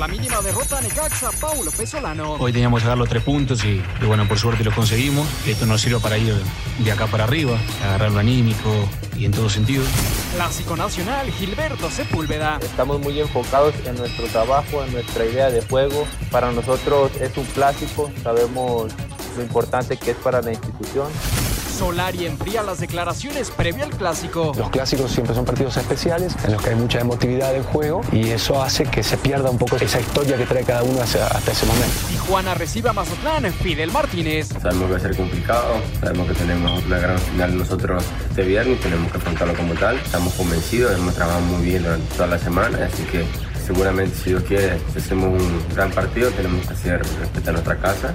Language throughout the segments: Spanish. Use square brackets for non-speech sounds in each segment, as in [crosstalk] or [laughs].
la mínima derrota a Necaxa, Paulo Pesolano. Hoy teníamos que dar los tres puntos y, bueno, por suerte los conseguimos. Esto nos sirve para ir de acá para arriba, agarrar lo anímico y en todo sentido. Clásico nacional, Gilberto Sepúlveda. Estamos muy enfocados en nuestro trabajo, en nuestra idea de juego. Para nosotros es un clásico, sabemos lo importante que es para la institución. Solari enfría las declaraciones previo al clásico. Los clásicos siempre son partidos especiales en los que hay mucha emotividad en juego y eso hace que se pierda un poco esa historia que trae cada uno hasta ese momento. Tijuana recibe a Mazatlán, Fidel Martínez. Sabemos que va a ser complicado, sabemos que tenemos una gran final nosotros este viernes, tenemos que afrontarlo como tal. Estamos convencidos, hemos trabajado muy bien durante toda la semana, así que seguramente si Dios quiere, si hacemos un gran partido, tenemos que hacer respetar nuestra casa.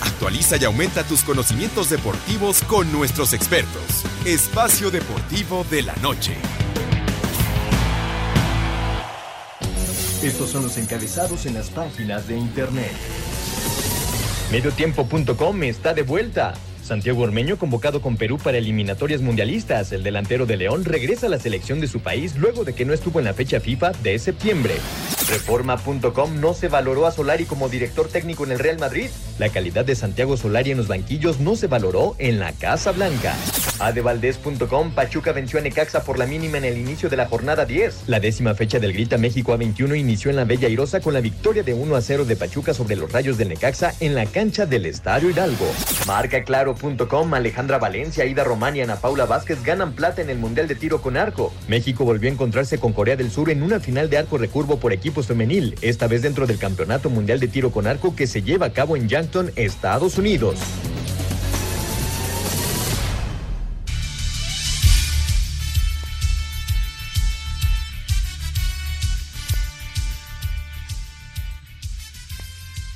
Actualiza y aumenta tus conocimientos deportivos con nuestros expertos. Espacio Deportivo de la Noche. Estos son los encabezados en las páginas de internet. Mediotiempo.com está de vuelta. Santiago Ormeño convocado con Perú para eliminatorias mundialistas. El delantero de León regresa a la selección de su país luego de que no estuvo en la fecha FIFA de septiembre. Reforma.com no se valoró a Solari como director técnico en el Real Madrid. La calidad de Santiago Solari en los banquillos no se valoró en la Casa Blanca. Adevaldez.com Pachuca venció a Necaxa por la mínima en el inicio de la jornada 10. La décima fecha del Grita México A21 inició en la Bella Irosa con la victoria de 1 a 0 de Pachuca sobre los Rayos del Necaxa en la cancha del Estadio Hidalgo. Marca Claro.com Alejandra Valencia, Ida Román y Ana Paula Vázquez ganan plata en el Mundial de Tiro con Arco. México volvió a encontrarse con Corea del Sur en una final de arco recurvo por femenil, esta vez dentro del Campeonato Mundial de Tiro con Arco que se lleva a cabo en Yankton, Estados Unidos.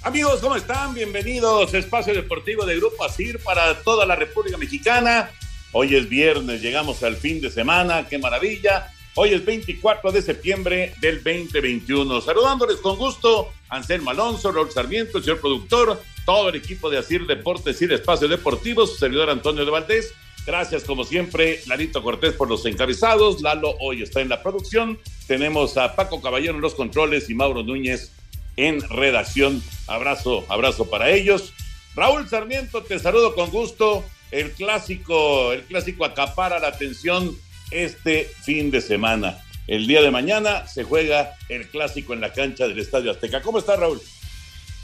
Amigos, ¿cómo están? Bienvenidos a Espacio Deportivo de Grupo ASIR para toda la República Mexicana. Hoy es viernes, llegamos al fin de semana, qué maravilla. Hoy es 24 de septiembre del 2021. Saludándoles con gusto, Anselmo Alonso, Raúl Sarmiento, el señor productor, todo el equipo de ASIR Deportes y de Espacio Deportivo, su servidor Antonio de Valdés. Gracias, como siempre, Lalito Cortés por los encabezados. Lalo hoy está en la producción. Tenemos a Paco Caballero en los controles y Mauro Núñez en redacción. Abrazo, abrazo para ellos. Raúl Sarmiento, te saludo con gusto. El clásico, el clásico acapara la atención este fin de semana. El día de mañana se juega el clásico en la cancha del Estadio Azteca. ¿Cómo está Raúl?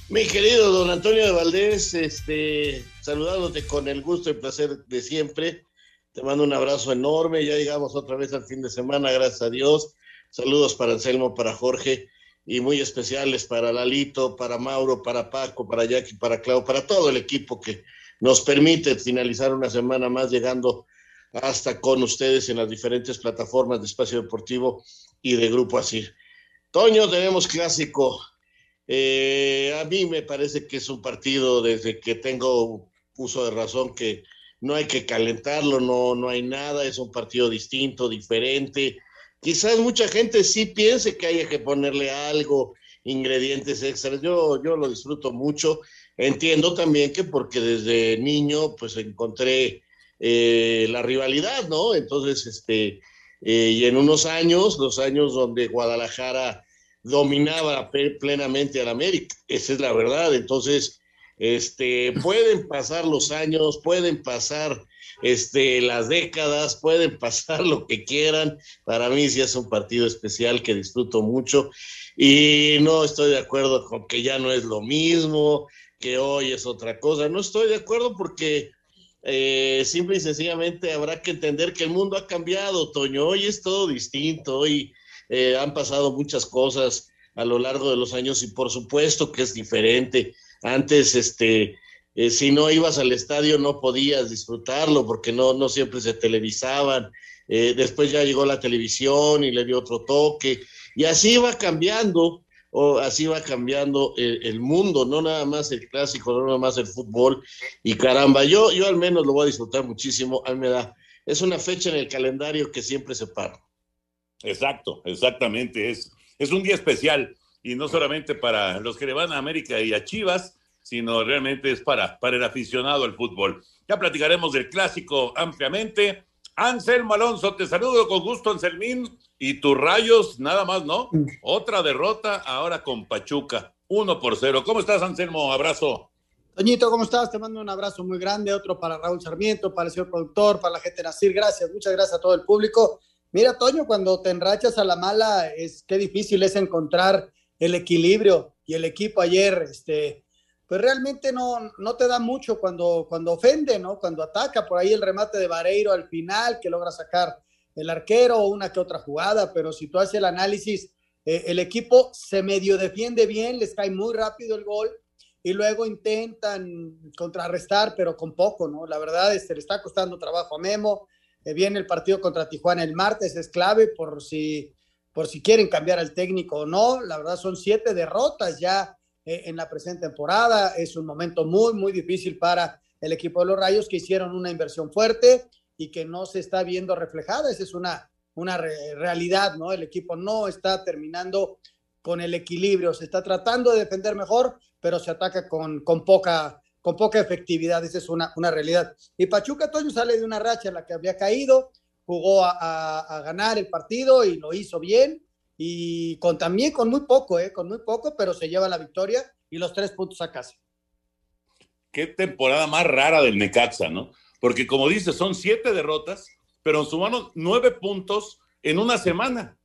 Mi querido don Antonio de Valdés, este, saludándote con el gusto y placer de siempre. Te mando un abrazo enorme. Ya llegamos otra vez al fin de semana, gracias a Dios. Saludos para Anselmo, para Jorge y muy especiales para Lalito, para Mauro, para Paco, para Jackie, para Clau, para todo el equipo que nos permite finalizar una semana más llegando hasta con ustedes en las diferentes plataformas de Espacio Deportivo y de Grupo Asir. Toño, tenemos clásico. Eh, a mí me parece que es un partido desde que tengo uso de razón que no hay que calentarlo, no, no hay nada, es un partido distinto, diferente quizás mucha gente sí piense que haya que ponerle algo, ingredientes extras. Yo, yo lo disfruto mucho. Entiendo también que porque desde niño pues encontré eh, la rivalidad, ¿no? Entonces, este, eh, y en unos años, los años donde Guadalajara dominaba plenamente al América, esa es la verdad. Entonces, este, pueden pasar los años, pueden pasar este, las décadas, pueden pasar lo que quieran. Para mí sí es un partido especial que disfruto mucho y no estoy de acuerdo con que ya no es lo mismo, que hoy es otra cosa. No estoy de acuerdo porque eh, simple y sencillamente habrá que entender que el mundo ha cambiado, Toño. Hoy es todo distinto, hoy eh, han pasado muchas cosas a lo largo de los años y por supuesto que es diferente. Antes, este, eh, si no ibas al estadio no podías disfrutarlo porque no, no siempre se televisaban. Eh, después ya llegó la televisión y le dio otro toque. Y así va cambiando, o así va cambiando el, mundo, no nada más el clásico, no nada más el fútbol. Y caramba, yo, yo al menos lo voy a disfrutar muchísimo. A es una fecha en el calendario que siempre se para. Exacto, exactamente. Es, es un día especial y no solamente para los que le van a América y a Chivas, sino realmente es para, para el aficionado al fútbol. Ya platicaremos del clásico ampliamente. Anselmo Alonso, te saludo con gusto, Anselmín. Y tus rayos, nada más, ¿no? Otra derrota ahora con Pachuca, uno por cero. ¿Cómo estás, Anselmo? Abrazo. Toñito, ¿cómo estás? Te mando un abrazo muy grande, otro para Raúl Sarmiento, para el señor productor, para la gente de Nacir. Gracias, muchas gracias a todo el público. Mira, Toño, cuando te enrachas a la mala, es qué difícil es encontrar el equilibrio. Y el equipo ayer, este, pues realmente no, no te da mucho cuando, cuando ofende, ¿no? Cuando ataca, por ahí el remate de Vareiro al final, que logra sacar el arquero una que otra jugada, pero si tú haces el análisis, eh, el equipo se medio defiende bien, les cae muy rápido el gol y luego intentan contrarrestar, pero con poco, ¿no? La verdad, este, le está costando trabajo a Memo. Eh, viene el partido contra Tijuana el martes, es clave por si, por si quieren cambiar al técnico o no. La verdad, son siete derrotas ya eh, en la presente temporada. Es un momento muy, muy difícil para el equipo de los Rayos que hicieron una inversión fuerte y que no se está viendo reflejada. Esa es una, una realidad, ¿no? El equipo no está terminando con el equilibrio, se está tratando de defender mejor, pero se ataca con, con, poca, con poca efectividad. Esa es una, una realidad. Y Pachuca Toño sale de una racha en la que había caído, jugó a, a ganar el partido y lo hizo bien y con también con muy poco, ¿eh? con muy poco, pero se lleva la victoria y los tres puntos a casa. Qué temporada más rara del Necaxa, ¿no? Porque como dices, son siete derrotas, pero sumaron nueve puntos en una semana.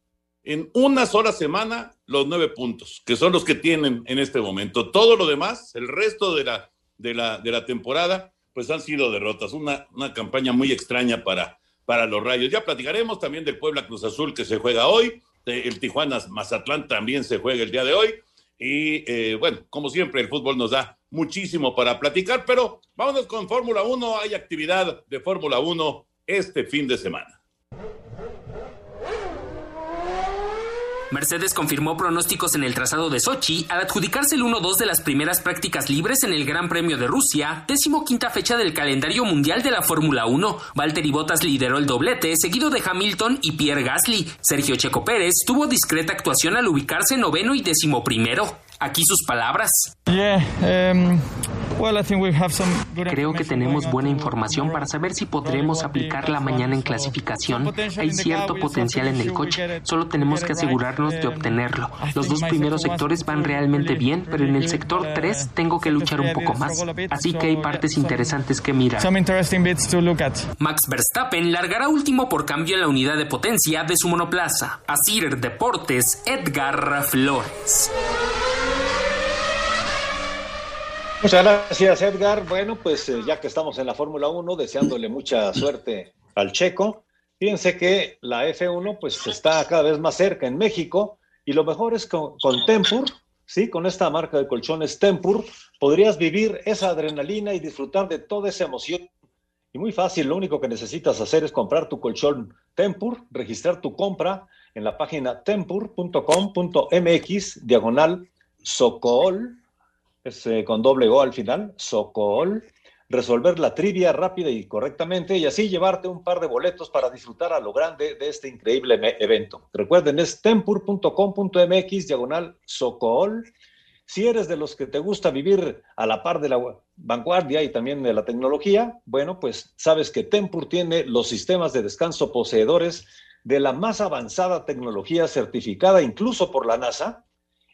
En una sola semana, los nueve puntos, que son los que tienen en este momento. Todo lo demás, el resto de la, de la, de la temporada, pues han sido derrotas. Una, una campaña muy extraña para, para los Rayos. Ya platicaremos también del Puebla Cruz Azul que se juega hoy el Tijuana Mazatlán también se juega el día de hoy. Y eh, bueno, como siempre, el fútbol nos da muchísimo para platicar, pero vámonos con Fórmula 1. Hay actividad de Fórmula 1 este fin de semana. Mercedes confirmó pronósticos en el trazado de Sochi al adjudicarse el 1-2 de las primeras prácticas libres en el Gran Premio de Rusia, décimo quinta fecha del calendario mundial de la Fórmula 1. Valtteri Bottas lideró el doblete, seguido de Hamilton y Pierre Gasly. Sergio Checo Pérez tuvo discreta actuación al ubicarse noveno y décimo primero. Aquí sus palabras. Um, Creo que tenemos buena información para saber si podremos aplicarla mañana en clasificación. Hay cierto potencial en el coche, solo tenemos que asegurarnos de obtenerlo. Los dos primeros sectores van realmente bien, pero en el sector 3 tengo que luchar un poco más. Así que hay partes interesantes que mirar. Max Verstappen largará último por cambio en la unidad de potencia de su monoplaza. Asir Deportes, Edgar Flores. Muchas gracias, Edgar. Bueno, pues eh, ya que estamos en la Fórmula 1, deseándole mucha suerte al checo. Fíjense que la F1 pues está cada vez más cerca en México y lo mejor es con, Tempur, ¿sí? Con esta marca de colchones Tempur, podrías vivir esa adrenalina y disfrutar de toda esa emoción. Y muy fácil, lo único que necesitas hacer es comprar tu colchón Tempur, registrar tu compra en la página tempur.com.mx, diagonal Socol es eh, con doble O al final, Socol, resolver la trivia rápida y correctamente y así llevarte un par de boletos para disfrutar a lo grande de este increíble evento. Recuerden, es tempur.com.mx, diagonal Socol. Si eres de los que te gusta vivir a la par de la vanguardia y también de la tecnología, bueno, pues sabes que Tempur tiene los sistemas de descanso poseedores de la más avanzada tecnología certificada incluso por la NASA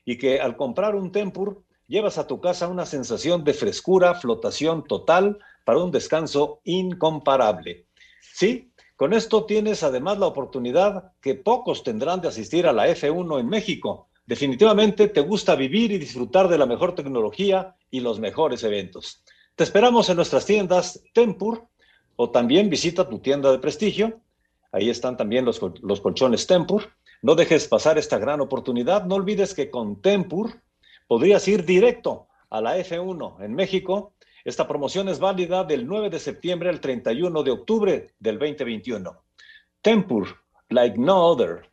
y que al comprar un Tempur llevas a tu casa una sensación de frescura, flotación total para un descanso incomparable. Sí, con esto tienes además la oportunidad que pocos tendrán de asistir a la F1 en México. Definitivamente te gusta vivir y disfrutar de la mejor tecnología y los mejores eventos. Te esperamos en nuestras tiendas Tempur o también visita tu tienda de prestigio. Ahí están también los, los colchones Tempur. No dejes pasar esta gran oportunidad. No olvides que con Tempur podrías ir directo a la F1 en México. Esta promoción es válida del 9 de septiembre al 31 de octubre del 2021. Tempur, like no other.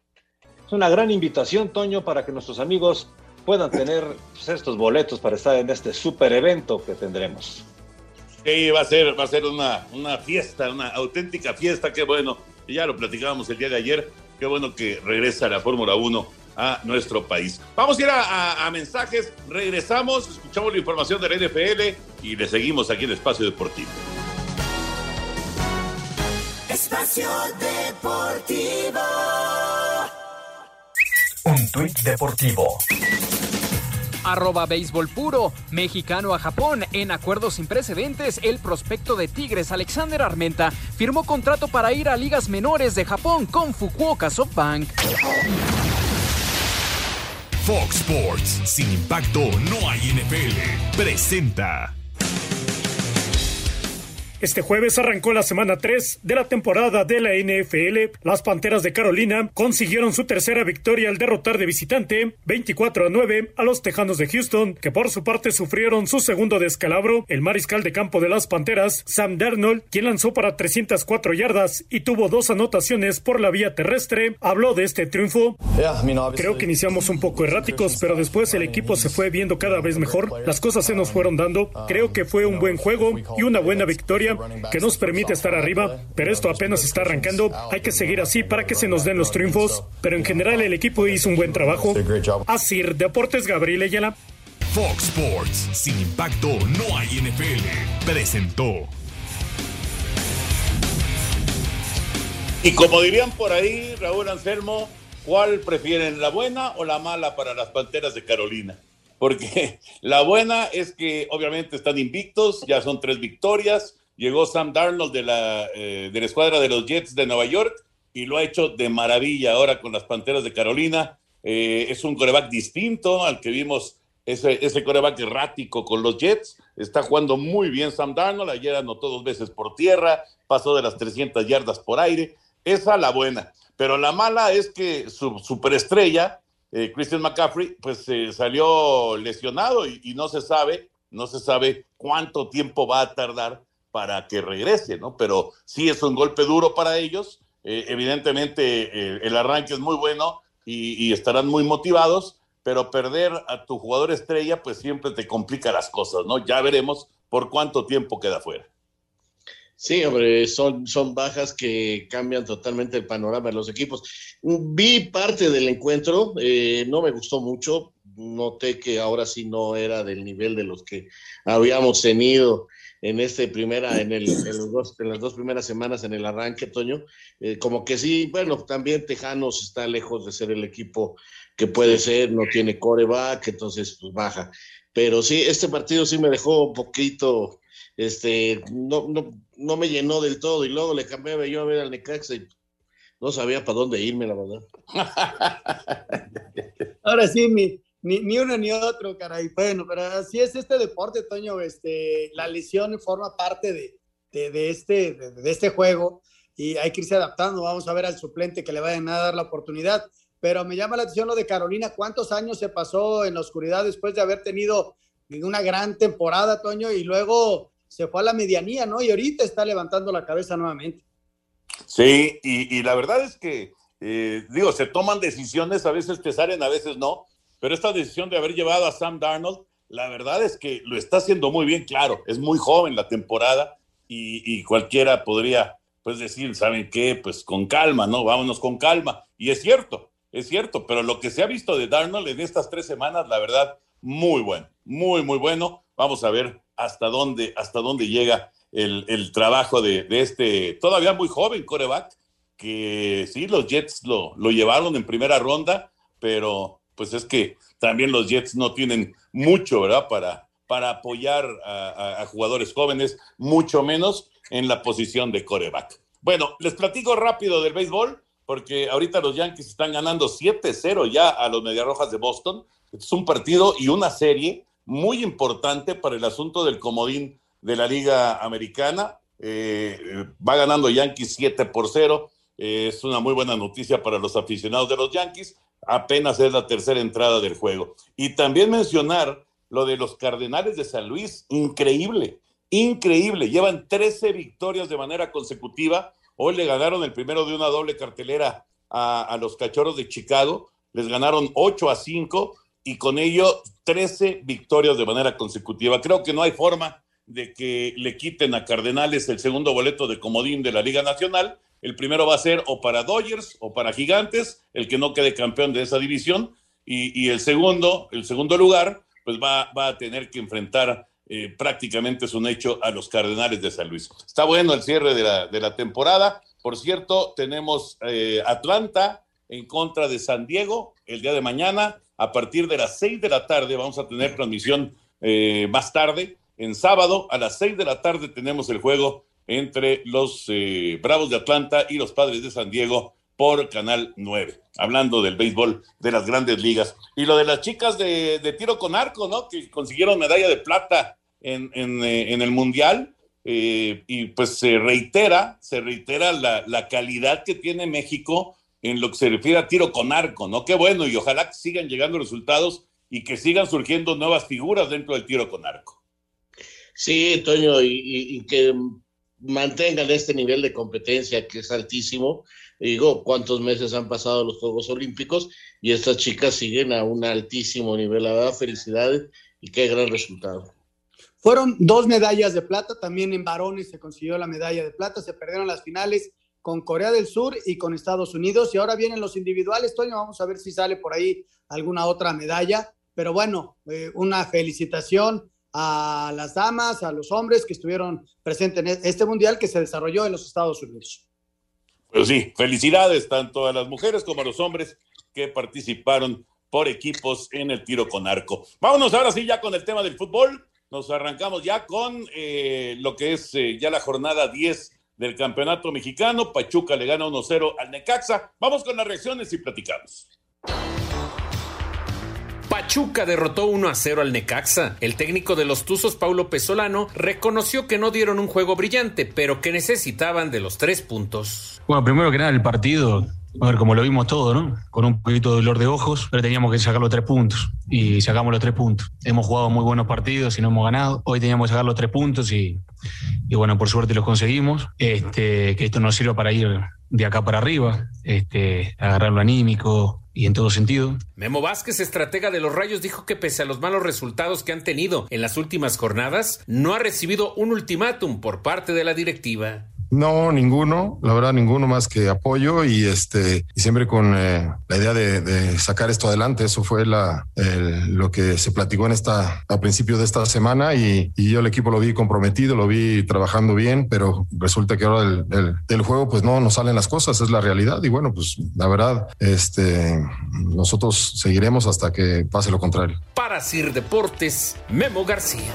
Es una gran invitación, Toño, para que nuestros amigos puedan tener pues, estos boletos para estar en este super evento que tendremos. Sí, va a ser, va a ser una, una fiesta, una auténtica fiesta, qué bueno. Ya lo platicábamos el día de ayer, qué bueno que regresa la Fórmula 1 a nuestro país. Vamos a ir a, mensajes, regresamos, escuchamos la información de la NFL y le seguimos aquí en Espacio Deportivo. Espacio Deportivo. Un tuit deportivo arroba béisbol puro, mexicano a Japón. En acuerdos sin precedentes, el prospecto de Tigres Alexander Armenta firmó contrato para ir a ligas menores de Japón con Fukuoka SoftBank. Fox Sports, sin impacto no hay NFL, presenta. Este jueves arrancó la semana 3 de la temporada de la NFL. Las Panteras de Carolina consiguieron su tercera victoria al derrotar de visitante 24 a 9 a los Tejanos de Houston, que por su parte sufrieron su segundo descalabro. El mariscal de campo de las Panteras, Sam Darnold, quien lanzó para 304 yardas y tuvo dos anotaciones por la vía terrestre, habló de este triunfo. Creo que iniciamos un poco erráticos, pero después el equipo se fue viendo cada vez mejor. Las cosas se nos fueron dando. Creo que fue un buen juego y una buena victoria que nos permite estar arriba, pero esto apenas está arrancando. Hay que seguir así para que se nos den los triunfos, pero en general el equipo hizo un buen trabajo. Así, Deportes Gabriel Ayala. Fox Sports, sin impacto no hay NFL, presentó. Y como dirían por ahí, Raúl Anselmo, ¿cuál prefieren, la buena o la mala para las Panteras de Carolina? Porque [laughs] la buena es que obviamente están invictos, ya son tres victorias, Llegó Sam Darnold de la, eh, de la escuadra de los Jets de Nueva York y lo ha hecho de maravilla ahora con las Panteras de Carolina. Eh, es un coreback distinto al que vimos, ese, ese coreback errático con los Jets. Está jugando muy bien Sam Darnold. Ayer anotó dos veces por tierra, pasó de las 300 yardas por aire. Esa la buena. Pero la mala es que su superestrella, eh, Christian McCaffrey, pues salió lesionado y, y, no se sabe, no se sabe cuánto tiempo va a tardar para que regrese, ¿no? Pero sí es un golpe duro para ellos. Eh, evidentemente eh, el arranque es muy bueno y, estarán muy motivados, pero perder a tu jugador estrella pues siempre te complica las cosas, ¿no? Ya veremos por cuánto tiempo queda fuera. Sí, hombre, son, son bajas que cambian totalmente el panorama de los equipos. Vi parte del encuentro, eh, no me gustó mucho, noté que ahora sí no era del nivel de los que habíamos tenido en este primera, en, el, en, dos, en las dos primeras semanas en el arranque, Toño. Eh, como que sí, bueno, también Tejanos está lejos de ser el equipo que puede ser, no tiene coreback, entonces pues baja. Pero sí, este partido sí me dejó un poquito, este, no, no, no me llenó del todo y luego le cambié yo a ver al Necaxa y no sabía para dónde irme, la verdad. Ahora sí, mi, ni, ni, uno ni otro, caray. Bueno, pero así es este deporte, Toño. Este, la lesión forma parte de, de, este, de, este juego y hay que irse adaptando. Vamos a ver al suplente que le vayan a dar la oportunidad. Pero me llama la atención lo de Carolina. ¿Cuántos años se pasó en la oscuridad después de haber tenido una gran temporada, Toño? Y luego se fue a la medianía, ¿no? Y ahorita está levantando la cabeza nuevamente. Sí, y, la verdad es que, eh, digo, se toman decisiones, a veces te salen, a veces no pero esta decisión de haber llevado a Sam Darnold, la verdad es que lo está haciendo muy bien, claro, es muy joven la temporada y, cualquiera podría pues decir, ¿saben qué? Pues con calma, ¿no? Vámonos con calma. Y es cierto, es cierto, pero lo que se ha visto de Darnold en estas tres semanas, la verdad, muy bueno, muy, muy bueno. Vamos a ver hasta dónde, hasta dónde llega el, trabajo de, este todavía muy joven coreback, que sí, los Jets lo, lo llevaron en primera ronda, pero pues es que también los Jets no tienen mucho, ¿verdad? Para, para apoyar a, jugadores jóvenes, mucho menos en la posición de coreback. Bueno, les platico rápido del béisbol, porque ahorita los Yankees están ganando 7-0 ya a los Mediarrojas de Boston. Es un partido y una serie muy importante para el asunto del comodín de la Liga Americana. Eh, va ganando Yankees 7 por 0. Es una muy buena noticia para los aficionados de los Yankees apenas es la tercera entrada del juego. Y también mencionar lo de los Cardenales de San Luis, increíble, increíble. Llevan 13 victorias de manera consecutiva. Hoy le ganaron el primero de una doble cartelera a, los Cachorros de Chicago. Les ganaron 8 a 5 y con ello 13 victorias de manera consecutiva. Creo que no hay forma de que le quiten a Cardenales el segundo boleto de comodín de la Liga Nacional. El primero va a ser o para Dodgers o para Gigantes, el que no quede campeón de esa división. Y, el segundo, el segundo lugar, pues va, va a tener que enfrentar eh, prácticamente es un hecho a los Cardenales de San Luis. Está bueno el cierre de la, de la temporada. Por cierto, tenemos eh, Atlanta en contra de San Diego el día de mañana. A partir de las seis de la tarde vamos a tener transmisión eh, más tarde. En sábado a las seis de la tarde tenemos el juego entre los Bravos de Atlanta y los Padres de San Diego por Canal 9, hablando del béisbol de las grandes ligas. Y lo de las chicas de, tiro con arco, ¿no? Que consiguieron medalla de plata en, eh, en, el Mundial. Eh, y pues se reitera, se reitera la, la, calidad que tiene México en lo que se refiere a tiro con arco, ¿no? Qué bueno, y ojalá que sigan llegando resultados y que sigan surgiendo nuevas figuras dentro del tiro con arco. Sí, Toño, y que mantengan este nivel de competencia que es altísimo. Digo, ¿cuántos meses han pasado los Juegos Olímpicos? Y estas chicas siguen a un altísimo nivel. La verdad, felicidades y qué gran resultado. Fueron dos medallas de plata, también en varones se consiguió la medalla de plata, se perdieron las finales con Corea del Sur y con Estados Unidos y ahora vienen los individuales, Toño, vamos a ver si sale por ahí alguna otra medalla, pero bueno, eh, una felicitación a las damas, a los hombres que estuvieron presentes en este mundial que se desarrolló en los Estados Unidos. Pues sí, felicidades tanto a las mujeres como a los hombres que participaron por equipos en el tiro con arco. Vámonos ahora sí ya con el tema del fútbol nos arrancamos ya con eh, lo que es eh, ya la jornada 10 del campeonato mexicano. Pachuca le gana 1-0 al Necaxa. Vamos con las reacciones y platicamos. Pachuca derrotó 1 a 0 al Necaxa. El técnico de los Tuzos, Paulo Pesolano, reconoció que no dieron un juego brillante, pero que necesitaban de los tres puntos. Bueno, primero que nada, el partido a ver, como lo vimos todo, ¿no? Con un poquito de dolor de ojos, pero teníamos que sacar los tres puntos y sacamos los tres puntos. Hemos jugado muy buenos partidos y no hemos ganado. Hoy teníamos que sacar los tres puntos y, y bueno, por suerte los conseguimos. Este, que esto nos sirva para ir de acá para arriba, este, agarrar lo anímico, y en todo sentido. Memo Vázquez, estratega de los Rayos, dijo que pese a los malos resultados que han tenido en las últimas jornadas, no ha recibido un ultimátum por parte de la directiva. No, ninguno, la verdad, ninguno más que apoyo y este, y siempre con eh, la idea de, sacar esto adelante. Eso fue lo que se platicó en esta, a principio de esta semana y, yo el equipo lo vi comprometido, lo vi trabajando bien, pero resulta que ahora del, juego, pues no nos salen las cosas, es la realidad. Y bueno, pues la verdad, este, nosotros seguiremos hasta que pase lo contrario. Para Sir Deportes, Memo García.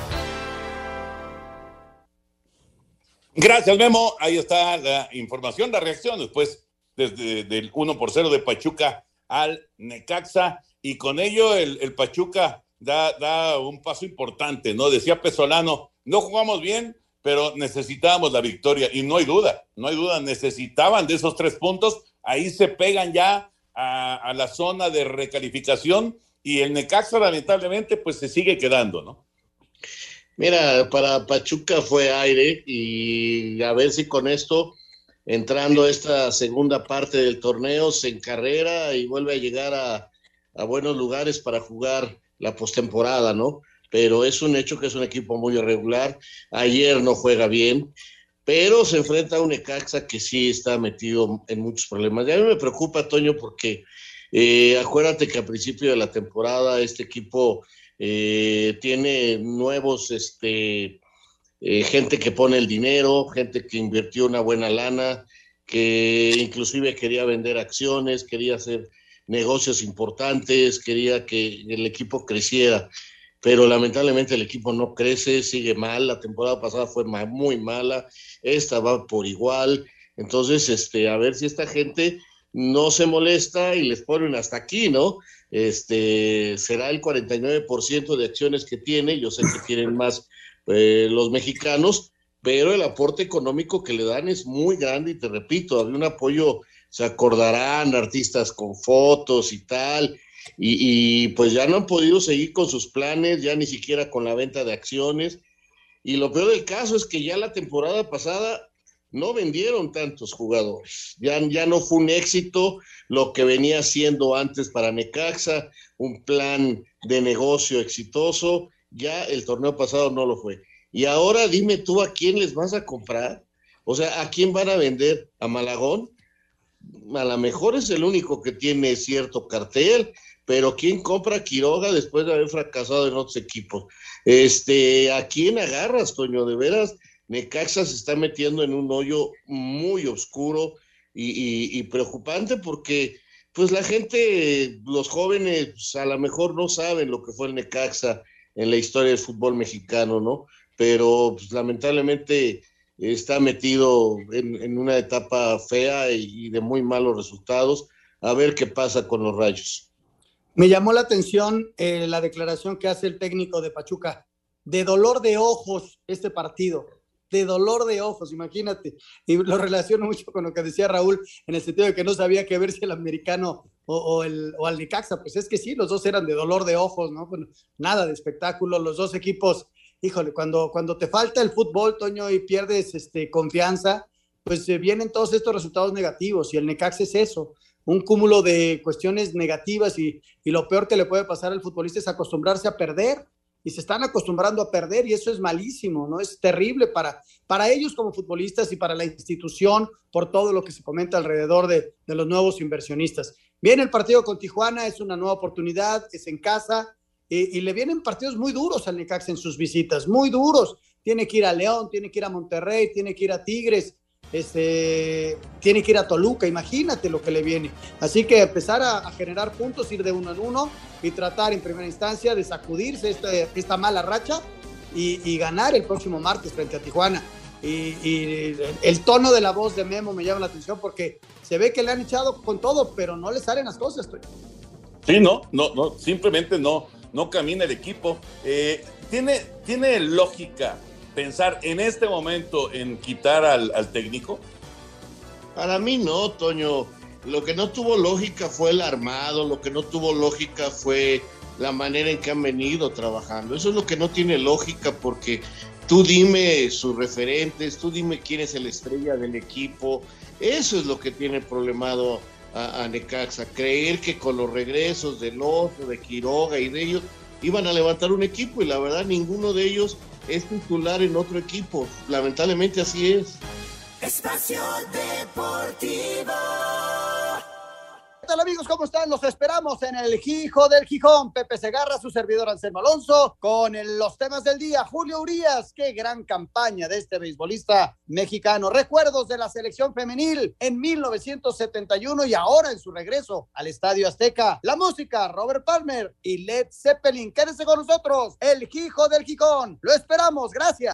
Gracias, Memo. Ahí está la información, la reacción después desde del 1 por 0 de Pachuca al Necaxa. Y con ello el, Pachuca da, un paso importante, ¿no? Decía Pesolano, no jugamos bien, pero necesitábamos la victoria. Y no hay duda, no hay duda, necesitaban de esos tres puntos. Ahí se pegan ya a, a la zona de recalificación y el Necaxa lamentablemente pues se sigue quedando, ¿no? Mira, para Pachuca fue aire y a ver si con esto, entrando esta segunda parte del torneo, se encarrera y vuelve a llegar a, buenos lugares para jugar la postemporada, ¿no? Pero es un hecho que es un equipo muy irregular. Ayer no juega bien, pero se enfrenta a un Ecaxa que sí está metido en muchos problemas. Y a mí me preocupa, Toño, porque eh, acuérdate que a principio de la temporada este equipo eh, tiene nuevos, este, eh, gente que pone el dinero, gente que invirtió una buena lana, que inclusive quería vender acciones, quería hacer negocios importantes, quería que el equipo creciera, pero lamentablemente el equipo no crece, sigue mal, la temporada pasada fue muy mala, esta va por igual, entonces, este, a ver si esta gente no se molesta y les ponen hasta aquí, ¿no? Este, será el 49% de acciones que tiene, yo sé que tienen [laughs] más eh, los mexicanos, pero el aporte económico que le dan es muy grande y te repito, había un apoyo, se acordarán, artistas con fotos y tal, y, y pues ya no han podido seguir con sus planes, ya ni siquiera con la venta de acciones. Y lo peor del caso es que ya la temporada pasada no vendieron tantos jugadores. Ya, ya no fue un éxito lo que venía siendo antes para Necaxa, un plan de negocio exitoso, ya el torneo pasado no lo fue. Y ahora dime tú a quién les vas a comprar, o sea, a quién van a vender, a Malagón. A lo mejor es el único que tiene cierto cartel, pero ¿quién compra a Quiroga después de haber fracasado en otros equipos? Este, ¿a quién agarras, Toño? De veras, Necaxa se está metiendo en un hoyo muy oscuro y, y preocupante porque pues la gente, los jóvenes, a lo mejor no saben lo que fue el Necaxa en la historia del fútbol mexicano, ¿no? Pero pues, lamentablemente está metido en, una etapa fea y, de muy malos resultados. A ver qué pasa con los rayos. Me llamó la atención eh, la declaración que hace el técnico de Pachuca. De dolor de ojos este partido de dolor de ojos, imagínate. Y lo relaciono mucho con lo que decía Raúl, en el sentido de que no sabía qué ver si el americano o, el, o al Nicaxa. Pues es que sí, los dos eran de dolor de ojos, ¿no? Bueno, nada de espectáculo, los dos equipos, híjole, cuando, cuando te falta el fútbol, Toño, y pierdes este, confianza, pues eh, vienen todos estos resultados negativos y el Necaxa es eso, un cúmulo de cuestiones negativas y, y, lo peor que le puede pasar al futbolista es acostumbrarse a perder y se están acostumbrando a perder y eso es malísimo, ¿no? Es terrible para, para ellos como futbolistas y para la institución por todo lo que se comenta alrededor de, de los nuevos inversionistas. Viene el partido con Tijuana, es una nueva oportunidad, es en casa y, y le vienen partidos muy duros al Necaxa en sus visitas, muy duros. Tiene que ir a León, tiene que ir a Monterrey, tiene que ir a Tigres, este, tiene que ir a Toluca, imagínate lo que le viene. Así que empezar a, generar puntos, ir de uno en uno y tratar en primera instancia de sacudirse este, esta mala racha y, ganar el próximo martes frente a Tijuana. Y, el tono de la voz de Memo me llama la atención porque se ve que le han echado con todo, pero no le salen las cosas. Sí, no, no, no, simplemente no, no camina el equipo. Eh, tiene, tiene lógica pensar en este momento en quitar al, técnico? Para mí no, Toño. Lo que no tuvo lógica fue el armado, lo que no tuvo lógica fue la manera en que han venido trabajando. Eso es lo que no tiene lógica porque tú dime sus referentes, tú dime quién es el estrella del equipo. Eso es lo que tiene problemado a, Necaxa. Creer que con los regresos del otro, de Quiroga y de ellos, iban a levantar un equipo y la verdad ninguno de ellos es titular en otro equipo. Lamentablemente así es. Espacio Deportivo. ¿Qué tal amigos? ¿Cómo están? Los esperamos en el Gijo del Gijón. Pepe Segarra, su servidor Anselmo Alonso, con los temas del día. Julio Urias, qué gran campaña de este beisbolista mexicano. Recuerdos de la selección femenil en 1971 y ahora en su regreso al Estadio Azteca. La música, Robert Palmer y Led Zeppelin. Quédense con nosotros, el Gijo del Gijón. Lo esperamos, gracias.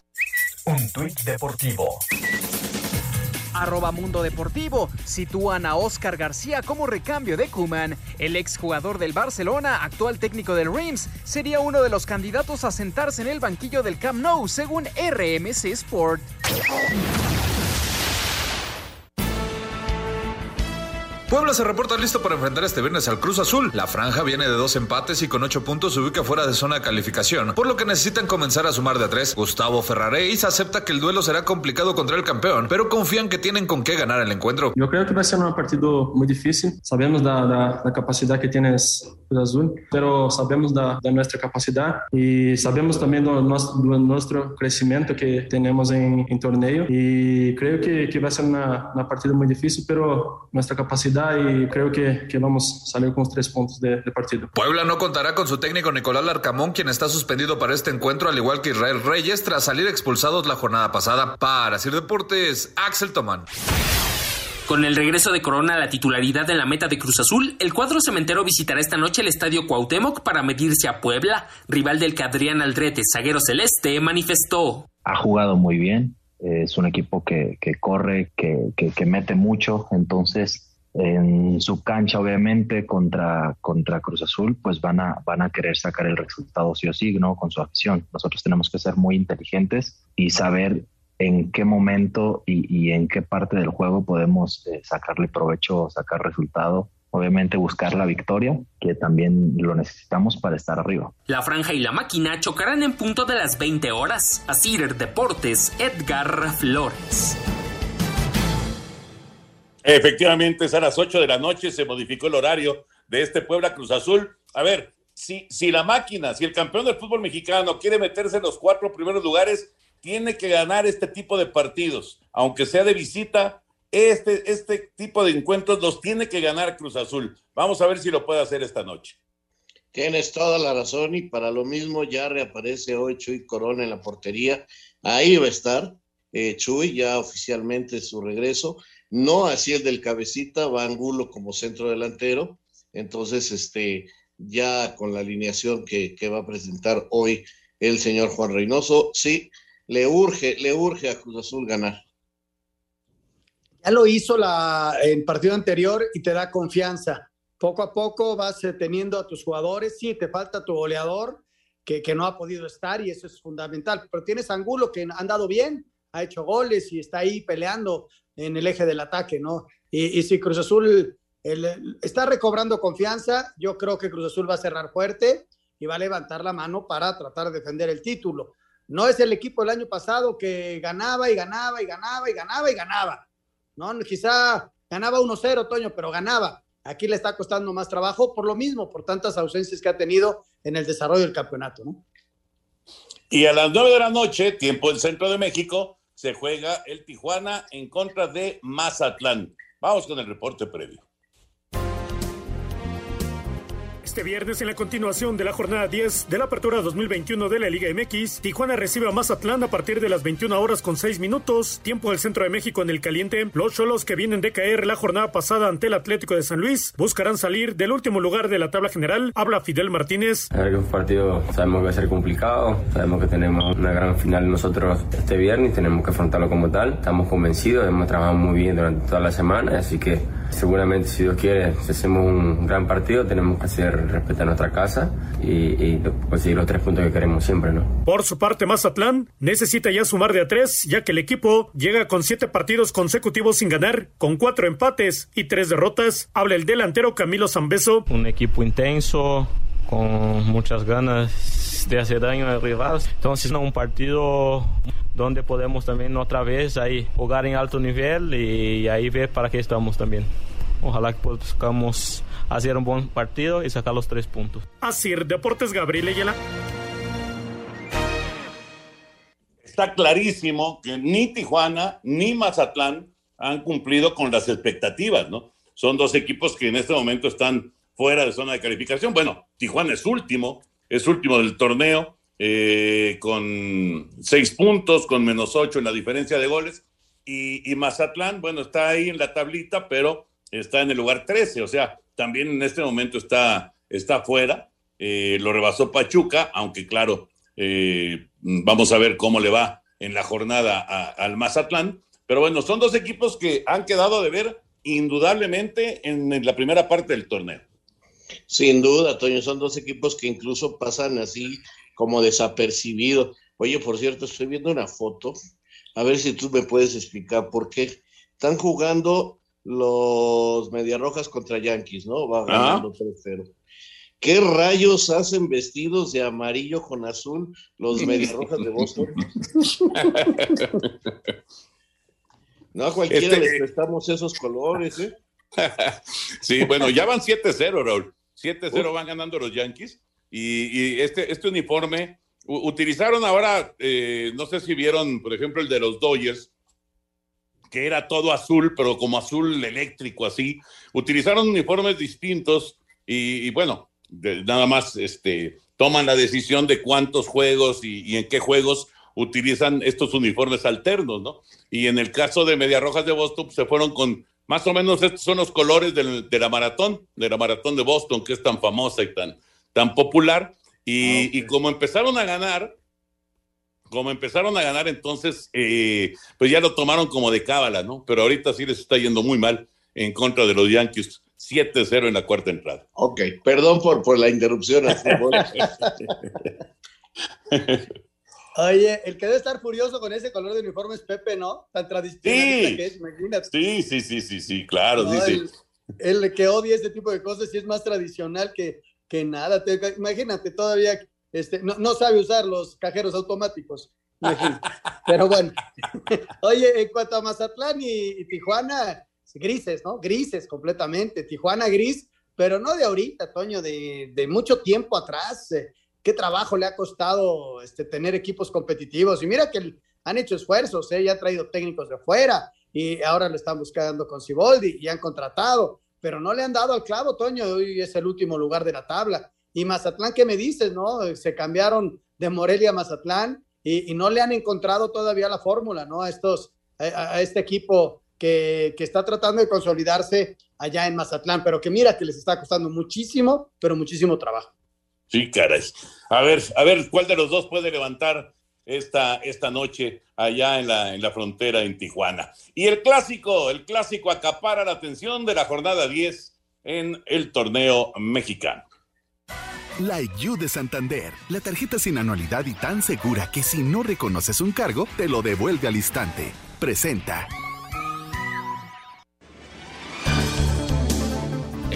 Un tuit deportivo arroba Mundo Deportivo sitúan a Oscar García como recambio de Kuman. El exjugador del Barcelona, actual técnico del Reims, sería uno de los candidatos a sentarse en el banquillo del Camp Nou, según RMC Sport. Puebla se reporta listo para enfrentar este viernes al Cruz Azul. La franja viene de dos empates y con ocho puntos se ubica fuera de zona de calificación, por lo que necesitan comenzar a sumar de a tres. Gustavo Ferraréis acepta que el duelo será complicado contra el campeón, pero confían que tienen con qué ganar el encuentro. Yo creo que va a ser un partido muy difícil. Sabemos de la capacidad que tiene Cruz Azul, pero sabemos de nuestra capacidad y sabemos también de nuestro, crecimiento que tenemos en, en torneo y creo que, que va a ser una, una partida muy difícil, pero nuestra capacidad y creo que, que vamos a salir con los tres puntos de, de, partido. Puebla no contará con su técnico Nicolás Larcamón, quien está suspendido para este encuentro, al igual que Israel Reyes, tras salir expulsados la jornada pasada. Para Sir Deportes, Axel Tomán. Con el regreso de Corona a la titularidad en la meta de Cruz Azul, el cuadro cementero visitará esta noche el estadio Cuauhtémoc para medirse a Puebla, rival del que Adrián Aldrete, zaguero celeste, manifestó. Ha jugado muy bien, es un equipo que, que corre, que, que, que mete mucho, entonces en su cancha, obviamente, contra, contra Cruz Azul, pues van a, van a querer sacar el resultado sí o sí, ¿no? Con su afición. Nosotros tenemos que ser muy inteligentes y saber en qué momento y, en qué parte del juego podemos eh, sacarle provecho o sacar resultado. Obviamente buscar la victoria, que también lo necesitamos para estar arriba. La franja y la máquina chocarán en punto de las 20 horas. Asir Deportes, Edgar Flores. Efectivamente, es a las 8 de la noche, se modificó el horario de este Puebla Cruz Azul. A ver, si, si la máquina, si el campeón del fútbol mexicano quiere meterse en los cuatro primeros lugares, tiene que ganar este tipo de partidos, aunque sea de visita. Este, este tipo de encuentros los tiene que ganar Cruz Azul. Vamos a ver si lo puede hacer esta noche. Tienes toda la razón y para lo mismo ya reaparece hoy Chuy Corona en la portería. Ahí va a estar eh, Chuy, ya oficialmente su regreso. No así el del cabecita, va Angulo como centro delantero. Entonces, este, ya con la alineación que, va a presentar hoy el señor Juan Reynoso, sí, le urge, le urge a Cruz Azul ganar. Ya lo hizo la, en partido anterior y te da confianza. Poco a poco vas eh, teniendo a tus jugadores, sí, te falta tu goleador, que, que no ha podido estar y eso es fundamental, pero tienes Angulo que ha andado bien, ha hecho goles y está ahí peleando en el eje del ataque, ¿no? Y, si Cruz Azul está recobrando confianza, yo creo que Cruz Azul va a cerrar fuerte y va a levantar la mano para tratar de defender el título. No es el equipo del año pasado que ganaba y ganaba y ganaba y ganaba y ganaba. ¿no? Quizá ganaba 1-0, Toño, pero ganaba. Aquí le está costando más trabajo por lo mismo, por tantas ausencias que ha tenido en el desarrollo del campeonato. ¿no? Y a las 9 de la noche, tiempo del centro de México, se juega el Tijuana en contra de Mazatlán. Vamos con el reporte previo. Este viernes, en la continuación de la jornada 10 de la apertura 2021 de la Liga MX, Tijuana recibe a Mazatlán a partir de las 21 horas con 6 minutos, tiempo del centro de México en el caliente. Los cholos que vienen de caer la jornada pasada ante el Atlético de San Luis buscarán salir del último lugar de la tabla general. Habla Fidel Martínez. Un partido sabemos que va a ser complicado, sabemos que tenemos una gran final nosotros este viernes, tenemos que afrontarlo como tal. Estamos convencidos, hemos trabajado muy bien durante toda la semana, así que seguramente si Dios quiere, si hacemos un gran partido, tenemos que hacer respetar nuestra casa y, y conseguir los tres puntos que queremos siempre, ¿no? Por su parte, Mazatlán necesita ya sumar de a tres, ya que el equipo llega con siete partidos consecutivos sin ganar, con cuatro empates y tres derrotas. Habla el delantero Camilo Zambeso. Un equipo intenso, con muchas ganas de hacer daño al rival. Entonces, no, un partido donde podemos también otra vez ahí jugar en alto nivel y ahí ver para qué estamos también. Ojalá que podamos hacer un buen partido y sacar los tres puntos. Así, Deportes Gabriel Ayala. Está clarísimo que ni Tijuana ni Mazatlán han cumplido con las expectativas, ¿no? Son dos equipos que en este momento están fuera de zona de calificación. Bueno, Tijuana es último, es último del torneo, eh, con seis puntos, con menos ocho en la diferencia de goles. Y, Mazatlán, bueno, está ahí en la tablita, pero está en el lugar 13, o sea, también en este momento está, está fuera. Eh, lo rebasó Pachuca, aunque claro, eh, vamos a ver cómo le va en la jornada al Mazatlán. Pero bueno, son dos equipos que han quedado de ver indudablemente en, en la primera parte del torneo. Sin duda, Toño, son dos equipos que incluso pasan así como desapercibidos. Oye, por cierto, estoy viendo una foto, a ver si tú me puedes explicar por qué están jugando los Mediarrojas contra Yankees, ¿no? Va ganando 3-0. ¿Qué rayos hacen vestidos de amarillo con azul los [laughs] Mediarrojas de Boston? [laughs] no, a cualquiera este... les prestamos esos colores, ¿eh? [laughs] sí, bueno, ya van 7-0, Raúl. 7-0 van ganando los Yankees. Y, este, este uniforme, utilizaron ahora, eh, no sé si vieron, por ejemplo, el de los Dodgers, que era todo azul, pero como azul eléctrico, así. Utilizaron uniformes distintos y, bueno, nada más este, toman la decisión de cuántos juegos y, en qué juegos utilizan estos uniformes alternos, ¿no? Y en el caso de Medias Rojas de Boston, se fueron con más o menos estos son los colores de la maratón, de la maratón de Boston, que es tan famosa y tan, tan popular. Y, okay. y como empezaron a ganar, como empezaron a ganar, entonces, eh, pues ya lo tomaron como de cábala, ¿no? Pero ahorita sí les está yendo muy mal en contra de los Yankees. 7-0 en la cuarta entrada. Ok, perdón por, por la interrupción. [laughs] Oye, el que debe estar furioso con ese color de uniforme es Pepe, ¿no? Tan tradicional sí. que es, imagínate. Sí, sí, sí, sí, sí, claro, no, sí, el, sí. El que odia este tipo de cosas sí es más tradicional que, que nada. Te, imagínate, todavía este, no, no, sabe usar los cajeros automáticos. [laughs] Pero bueno. [laughs] Oye, en cuanto a Mazatlán y, y, Tijuana, grises, ¿no? Grises completamente. Tijuana gris, pero no de ahorita, Toño, de, de mucho tiempo atrás. Eh, qué trabajo le ha costado este, tener equipos competitivos. Y mira que han hecho esfuerzos, ¿eh? ya han traído técnicos de fuera y ahora lo están buscando con Siboldi y han contratado, pero no le han dado al clavo, Toño, hoy es el último lugar de la tabla. Y Mazatlán, ¿qué me dices, no? Se cambiaron de Morelia a Mazatlán y, no le han encontrado todavía la fórmula, ¿no? A, estos, a, este equipo que, que, está tratando de consolidarse allá en Mazatlán, pero que mira que les está costando muchísimo, pero muchísimo trabajo. Sí, caray. A ver, a ver, ¿cuál de los dos puede levantar esta, esta noche allá en la, en la frontera en Tijuana? Y el clásico, el clásico acapara la atención de la jornada 10 en el torneo mexicano. La IU de Santander, la tarjeta sin anualidad y tan segura que si no reconoces un cargo, te lo devuelve al instante. Presenta.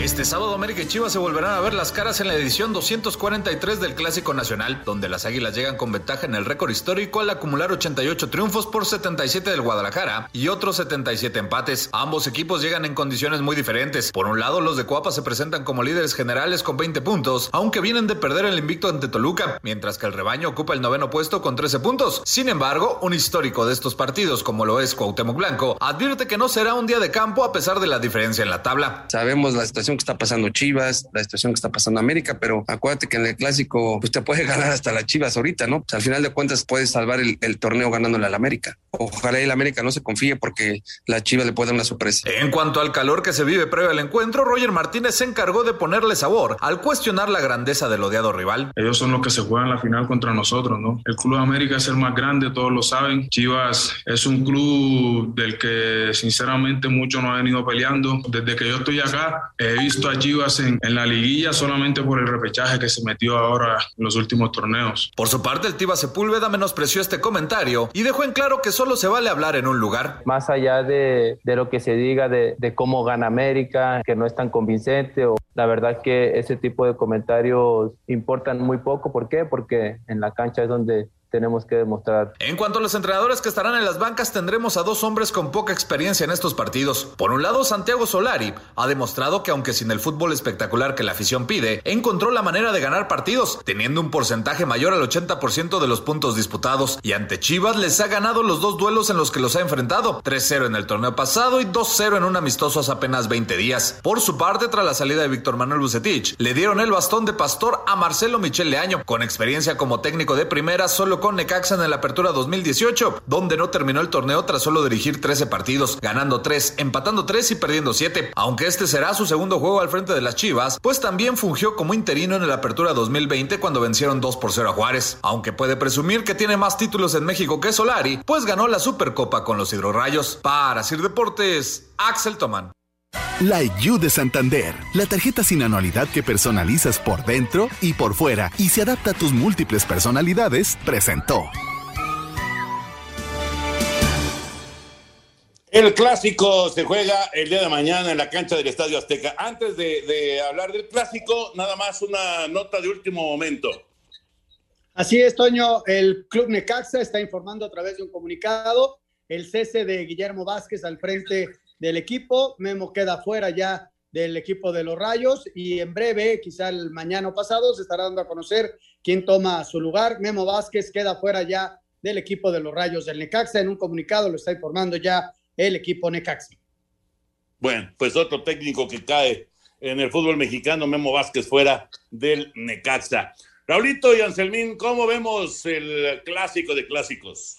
Este sábado América y Chivas se volverán a ver las caras en la edición 243 del Clásico Nacional, donde las Águilas llegan con ventaja en el récord histórico al acumular 88 triunfos por 77 del Guadalajara y otros 77 empates. Ambos equipos llegan en condiciones muy diferentes. Por un lado, los de Cuapa se presentan como líderes generales con 20 puntos, aunque vienen de perder el invicto ante Toluca, mientras que el rebaño ocupa el noveno puesto con 13 puntos. Sin embargo, un histórico de estos partidos, como lo es Cuauhtémoc Blanco, advierte que no será un día de campo a pesar de la diferencia en la tabla. Sabemos la situación que está pasando Chivas, la situación que está pasando América, pero acuérdate que en el clásico pues te puede [laughs] ganar hasta las Chivas ahorita, ¿no? al final de cuentas puedes salvar el, torneo ganándole al América. Ojalá el América no se confíe porque la Chivas le puede dar una sorpresa. En cuanto al calor que se vive previo al encuentro, Roger Martínez se encargó de ponerle sabor al cuestionar la grandeza del odiado rival. Ellos son los que se juegan la final contra nosotros, ¿no? El Club de América es el más grande, todos lo saben. Chivas es un club del que sinceramente mucho no ha venido peleando. Desde que yo estoy acá, he visto a Chivas en, en, la liguilla solamente por el repechaje que se metió ahora en los últimos torneos. Por su parte, el Tiva Sepúlveda menospreció este comentario y dejó en claro que solo se vale hablar en un lugar. Más allá de, de lo que se diga de, de, cómo gana América, que no es tan convincente, o, la verdad que ese tipo de comentarios importan muy poco. ¿Por qué? Porque en la cancha es donde tenemos que demostrar. En cuanto a los entrenadores que estarán en las bancas, tendremos a dos hombres con poca experiencia en estos partidos. Por un lado, Santiago Solari ha demostrado que aunque sin el fútbol espectacular que la afición pide, encontró la manera de ganar partidos, teniendo un porcentaje mayor al 80% de los puntos disputados. Y ante Chivas les ha ganado los dos duelos en los que los ha enfrentado, 3-0 en el torneo pasado y 2-0 en un amistoso hace apenas 20 días. Por su parte, tras la salida de Víctor Manuel Bucetich, le dieron el bastón de pastor a Marcelo Michel Leaño, con experiencia como técnico de primera solo con Necaxa en la apertura 2018, donde no terminó el torneo tras solo dirigir 13 partidos, ganando 3, empatando 3 y perdiendo 7. Aunque este será su segundo juego al frente de las Chivas, pues también fungió como interino en la apertura 2020 cuando vencieron 2 por 0 a Juárez. Aunque puede presumir que tiene más títulos en México que Solari, pues ganó la Supercopa con los Hidrorrayos. Para Sir Deportes, Axel Toman. La IU de Santander, la tarjeta sin anualidad que personalizas por dentro y por fuera y se adapta a tus múltiples personalidades, presentó. El clásico se juega el día de mañana en la cancha del Estadio Azteca. Antes de, de, hablar del clásico, nada más una nota de último momento. Así es, Toño. El Club Necaxa está informando a través de un comunicado el cese de Guillermo Vázquez al frente del equipo. Memo queda fuera ya del equipo de los Rayos y en breve, quizá el mañana pasado, se estará dando a conocer quién toma su lugar. Memo Vázquez queda fuera ya del equipo de los Rayos del Necaxa. En un comunicado lo está informando ya el equipo Necaxa. Bueno, pues otro técnico que cae en el fútbol mexicano, Memo Vázquez fuera del Necaxa. Raulito y Anselmín, ¿cómo vemos el clásico de clásicos?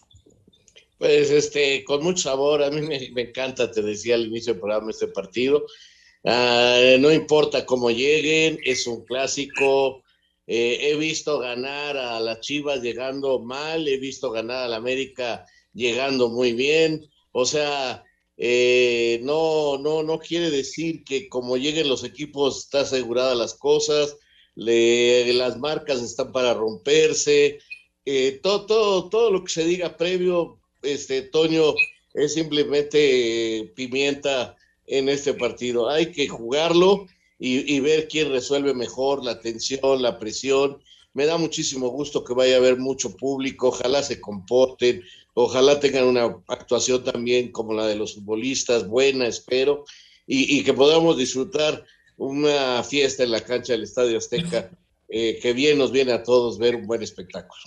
Pues este, con mucho sabor, a mí me, encanta, te decía al inicio del programa, este partido. Ah, no importa cómo lleguen, es un clásico. Eh, he visto ganar a las Chivas llegando mal, he visto ganar a la América llegando muy bien. O sea, eh, no, no, no quiere decir que como lleguen los equipos está asegurada las cosas, las marcas están para romperse. Eh, todo, todo, todo lo que se diga previo este Toño es simplemente pimienta en este partido. Hay que jugarlo y, ver quién resuelve mejor la tensión, la presión. Me da muchísimo gusto que vaya a haber mucho público, ojalá se comporten, ojalá tengan una actuación también como la de los futbolistas, buena, espero, y, que podamos disfrutar una fiesta en la cancha del Estadio Azteca, eh, que bien nos viene a todos ver un buen espectáculo.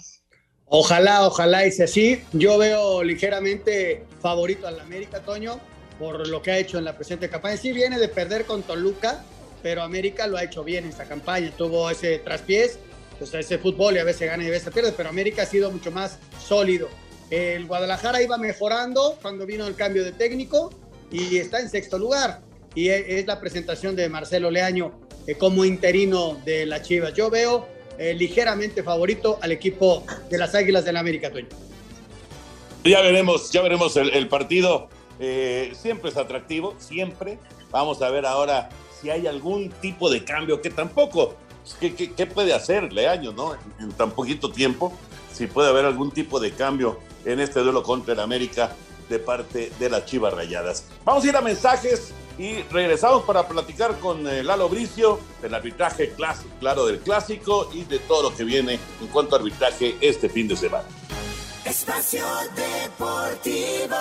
Ojalá, ojalá y sea así. Yo veo ligeramente favorito al América, Toño, por lo que ha hecho en la presente campaña. Sí viene de perder con Toluca, pero América lo ha hecho bien en esta campaña. Tuvo ese traspiés, pues ese fútbol y a veces gana y a veces pierde, pero América ha sido mucho más sólido. El Guadalajara iba mejorando cuando vino el cambio de técnico y está en sexto lugar. Y es la presentación de Marcelo Leaño eh, como interino de la Chivas. Yo veo eh, ligeramente favorito al equipo de las Águilas del la América, Toño. Ya veremos, ya veremos el, partido. Eh, siempre es atractivo, siempre. Vamos a ver ahora si hay algún tipo de cambio que tampoco. ¿Qué, qué, puede hacer Leaño, no? En, tan poquito tiempo, si puede haber algún tipo de cambio en este duelo contra el América de parte de las Chivas Rayadas. Vamos a ir a mensajes y regresamos para platicar con eh, Lalo Bricio del arbitraje clásico, claro, del clásico y de todo lo que viene en cuanto a arbitraje este fin de semana. Espacio Deportivo.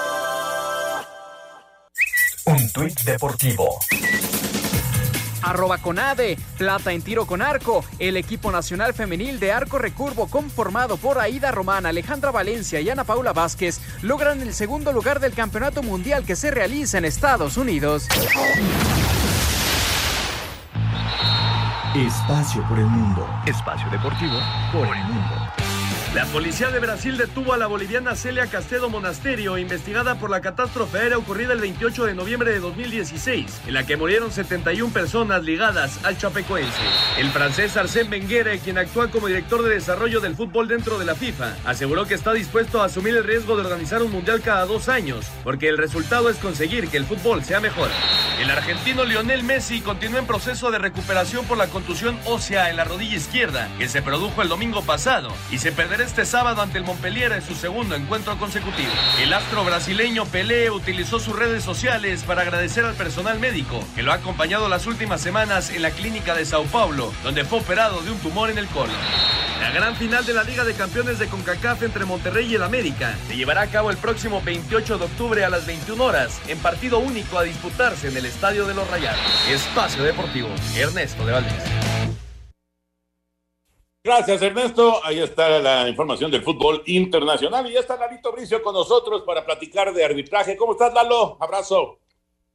Un tuit deportivo arroba Conade, plata en tiro con arco. El equipo nacional femenil de arco recurvo conformado por Aida Román, Alejandra Valencia y Ana Paula Vázquez logran el segundo lugar del campeonato mundial que se realiza en Estados Unidos. Espacio por el mundo. Espacio deportivo por el mundo. La policía de Brasil detuvo a la boliviana Celia Castedo Monasterio, investigada por la catástrofe aérea ocurrida el 28 de noviembre de 2016, en la que murieron 71 personas ligadas al chapecoense. El francés Arsène Wenger, quien actúa como director de desarrollo del fútbol dentro de la FIFA, aseguró que está dispuesto a asumir el riesgo de organizar un mundial cada dos años, porque el resultado es conseguir que el fútbol sea mejor. El argentino Lionel Messi continúa en proceso de recuperación por la contusión ósea en la rodilla izquierda, que se produjo el domingo pasado, y se perderá este sábado ante el Montpellier en su segundo encuentro consecutivo. El astro brasileño Pelé utilizó sus redes sociales para agradecer al personal médico que lo ha acompañado las últimas semanas en la clínica de Sao Paulo, donde fue operado de un tumor en el colon. La gran final de la Liga de Campeones de CONCACAF entre Monterrey y el América se llevará a cabo el próximo 28 de octubre a las 21 horas en partido único a disputarse en el Estadio de los Rayados. Espacio Deportivo, Ernesto de Valdés. Gracias, Ernesto. Ahí está la información del fútbol internacional. Y ya está Lalito Bricio con nosotros para platicar de arbitraje. ¿Cómo estás, Lalo? Abrazo.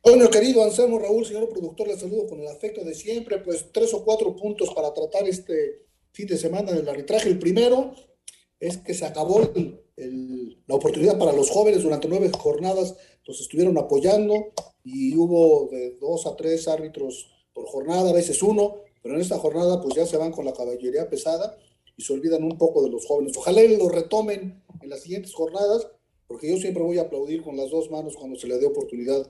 Bueno, querido Anselmo Raúl, señor productor, le saludo con el afecto de siempre. Pues tres o cuatro puntos para tratar este fin de semana del arbitraje. El primero es que se acabó la oportunidad para los jóvenes durante nueve jornadas. Los estuvieron apoyando y hubo de dos a tres árbitros por jornada, a veces uno pero en esta jornada pues ya se van con la caballería pesada y se olvidan un poco de los jóvenes. Ojalá lo retomen en las siguientes jornadas, porque yo siempre voy a aplaudir con las dos manos cuando se le dé oportunidad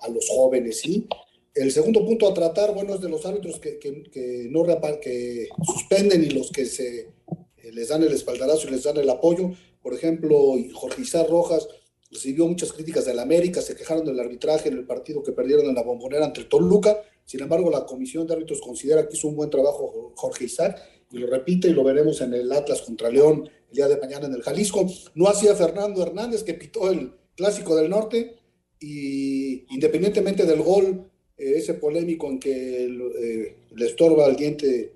a los jóvenes, ¿sí? El segundo punto a tratar, bueno, es de los árbitros que, que, no que suspenden y los que se eh, les dan el espaldarazo y les dan el apoyo. Por ejemplo, Jorge Izar Rojas recibió muchas críticas del América, se quejaron del arbitraje en el partido que perdieron en la bombonera ante Toluca, sin embargo, la comisión de árbitros considera que hizo un buen trabajo Jorge Isaac y lo repite y lo veremos en el Atlas contra León el día de mañana en el Jalisco. No hacía Fernando Hernández que pitó el Clásico del Norte y independientemente del gol, eh, ese polémico en que eh, le estorba al diente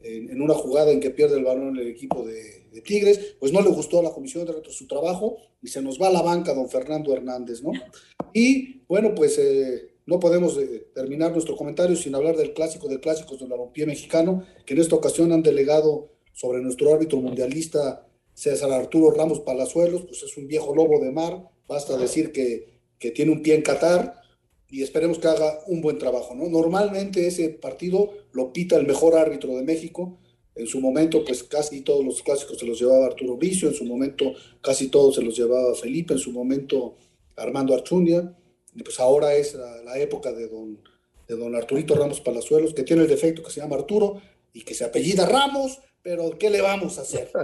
en, una jugada en que pierde el balón el equipo de, Tigres, pues no le gustó a la comisión de árbitros su trabajo y se nos va a la banca don Fernando Hernández, ¿no? Y bueno, pues... Eh, no podemos eh, terminar nuestro comentario sin hablar del clásico de clásicos del balompié mexicano, que en esta ocasión han delegado sobre nuestro árbitro mundialista César Arturo Ramos Palazuelos, pues es un viejo lobo de mar, basta decir que, que tiene un pie en Qatar y esperemos que haga un buen trabajo. ¿no? Normalmente ese partido lo pita el mejor árbitro de México, en su momento, pues casi todos los clásicos se los llevaba Arturo Vicio, en su momento casi todos se los llevaba Felipe, en su momento Armando Archundia pues ahora es la, época de don, de don Arturito Ramos Palazuelos, que tiene el defecto que se llama Arturo y que se apellida Ramos, pero ¿qué le vamos a hacer? [laughs]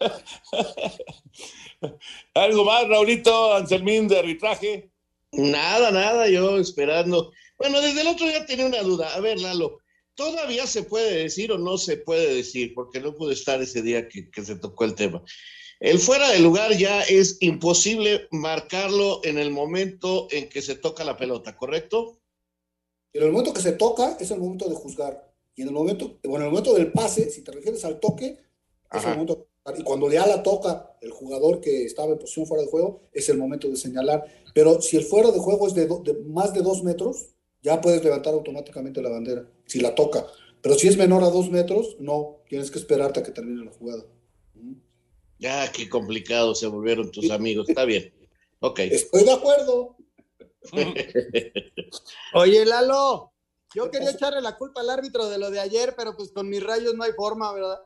[laughs] ¿Algo más, Raulito, Anselmín, de arbitraje? Nada, nada, yo esperando. Bueno, desde el otro día tenía una duda. A ver, Lalo, ¿todavía se puede decir o no se puede decir? Porque no pude estar ese día que se tocó el tema. El fuera de lugar ya es imposible marcarlo en el momento en que se toca la pelota, ¿correcto? En el momento que se toca es el momento de juzgar. Y en el momento, bueno, en el momento del pase, si te refieres al toque, es el momento de juzgar. Y cuando ya la toca el jugador que estaba en posición fuera de juego, es el momento de señalar. Pero si el fuera de juego es de, do- de más de dos metros, ya puedes levantar automáticamente la bandera, si la toca. Pero si es menor a dos metros, no, tienes que esperarte a que termine la jugada. Ya, qué complicado se volvieron tus amigos. Está bien. Ok. Estoy de acuerdo. [laughs] Oye, Lalo, yo quería echarle la culpa al árbitro de lo de ayer, pero pues con mis rayos no hay forma, ¿verdad?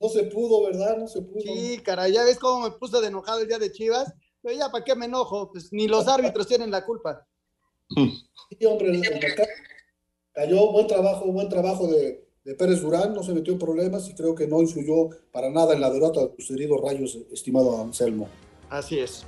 No se pudo, ¿verdad? No se pudo. Sí, caray, ya ves cómo me puse de enojado el día de Chivas. Pero ya, ¿para qué me enojo? Pues ni los árbitros tienen la culpa. Sí, hombre, cayó buen trabajo, buen trabajo de, de Pérez Durán, no se metió en problemas y creo que no influyó para nada en la derrota de tus heridos rayos, estimado Anselmo. Así es.